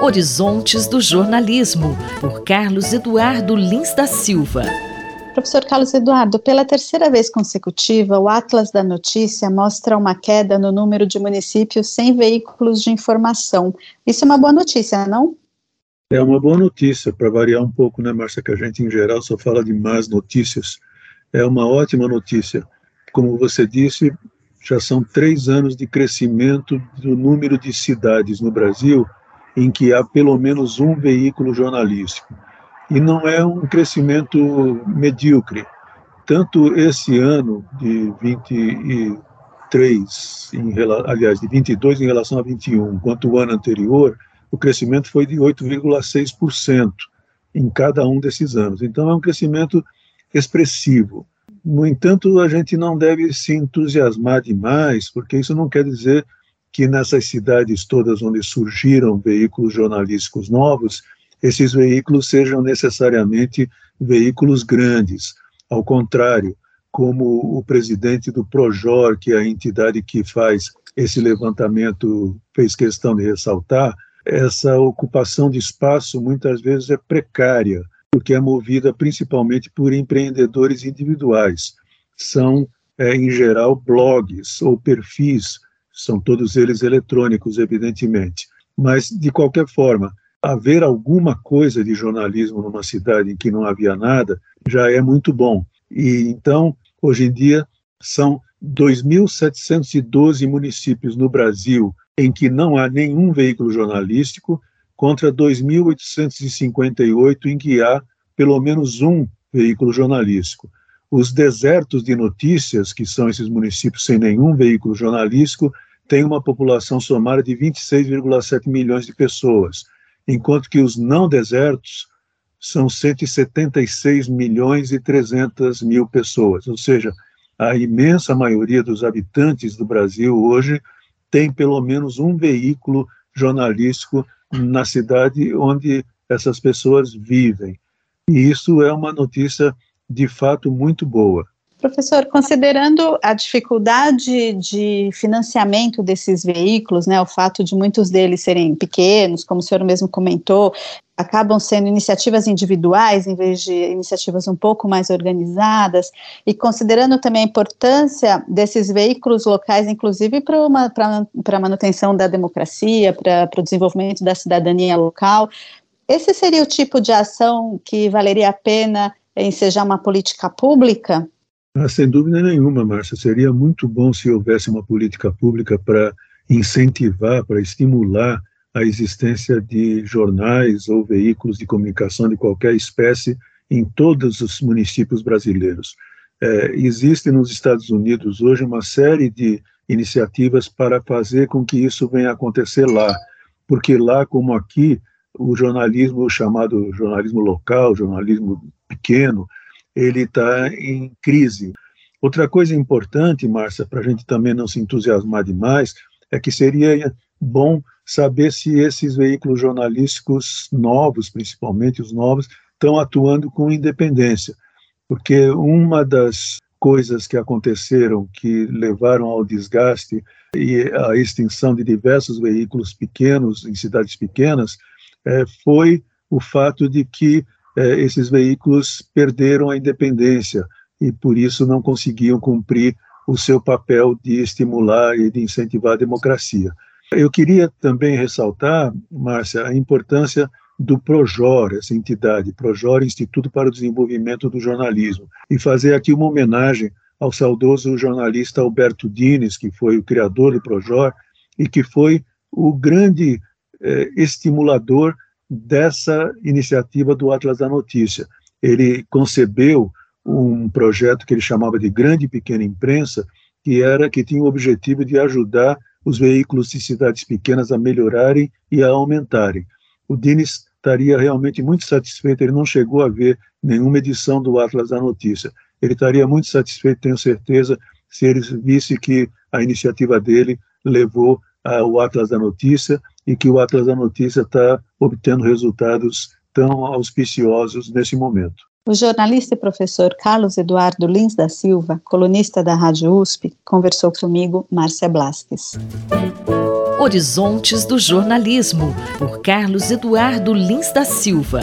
Horizontes do Jornalismo, por Carlos Eduardo Lins da Silva. Professor Carlos Eduardo, pela terceira vez consecutiva, o Atlas da Notícia mostra uma queda no número de municípios sem veículos de informação. Isso é uma boa notícia, não? É uma boa notícia, para variar um pouco, né, Márcia, que a gente em geral só fala de más notícias. É uma ótima notícia. Como você disse, já são três anos de crescimento do número de cidades no Brasil em que há pelo menos um veículo jornalístico. E não é um crescimento medíocre. Tanto esse ano de 23, em, aliás, de 22 em relação a 21, quanto o ano anterior, o crescimento foi de 8,6% em cada um desses anos. Então, é um crescimento expressivo. No entanto, a gente não deve se entusiasmar demais, porque isso não quer dizer que nessas cidades todas onde surgiram veículos jornalísticos novos, esses veículos sejam necessariamente veículos grandes. Ao contrário, como o presidente do Projor, que é a entidade que faz esse levantamento, fez questão de ressaltar, essa ocupação de espaço muitas vezes é precária, porque é movida principalmente por empreendedores individuais. São, é, em geral, blogs ou perfis, são todos eles eletrônicos, evidentemente. Mas, de qualquer forma, haver alguma coisa de jornalismo numa cidade em que não havia nada já é muito bom. E então, hoje em dia, são 2.712 municípios no Brasil em que não há nenhum veículo jornalístico, contra 2.858 em que há pelo menos um veículo jornalístico. Os desertos de notícias, que são esses municípios sem nenhum veículo jornalístico, têm uma população somada de 26,7 milhões de pessoas, enquanto que os não desertos são 176 milhões e 300 mil pessoas, ou seja, a imensa maioria dos habitantes do Brasil hoje tem pelo menos um veículo jornalístico na cidade onde essas pessoas vivem. E isso é uma notícia de fato muito boa. Professor, considerando a dificuldade de financiamento desses veículos, né, o fato de muitos deles serem pequenos, como o senhor mesmo comentou, acabam sendo iniciativas individuais em vez de iniciativas um pouco mais organizadas, e considerando também a importância desses veículos locais, inclusive para a manutenção da democracia, para o desenvolvimento da cidadania local, esse seria o tipo de ação que valeria a pena ensejar uma política pública? Ah, sem dúvida nenhuma, Márcia. Seria muito bom se houvesse uma política pública para incentivar, para estimular a existência de jornais ou veículos de comunicação de qualquer espécie em todos os municípios brasileiros. É, existe nos Estados Unidos hoje uma série de iniciativas para fazer com que isso venha a acontecer lá, porque lá, como aqui, o jornalismo chamado jornalismo local, jornalismo pequeno, ele está em crise. Outra coisa importante, Márcia, para a gente também não se entusiasmar demais, é que seria bom saber se esses veículos jornalísticos novos, principalmente os novos, estão atuando com independência. Porque uma das coisas que aconteceram que levaram ao desgaste e à extinção de diversos veículos pequenos em cidades pequenas é, foi o fato de que é, esses veículos perderam a independência e por isso não conseguiam cumprir o seu papel de estimular e de incentivar a democracia. Eu queria também ressaltar, Márcia, a importância do Projor, essa entidade, Projor Instituto para o Desenvolvimento do Jornalismo, e fazer aqui uma homenagem ao saudoso jornalista Alberto Dines, que foi o criador do Projor e que foi o grande eh, estimulador dessa iniciativa do Atlas da Notícia. Ele concebeu um projeto que ele chamava de Grande e Pequena Imprensa, que era que tinha o objetivo de ajudar os veículos de cidades pequenas a melhorarem e a aumentarem. O Dines estaria realmente muito satisfeito, ele não chegou a ver nenhuma edição do Atlas da Notícia. Ele estaria muito satisfeito, tenho certeza, se ele visse que a iniciativa dele levou ao Atlas da Notícia e que o Atlas da Notícia está obtendo resultados tão auspiciosos nesse momento. O jornalista e professor Carlos Eduardo Lins da Silva, colunista da Rádio USP, conversou comigo, Márcia Blasques. Horizontes do Jornalismo, por Carlos Eduardo Lins da Silva.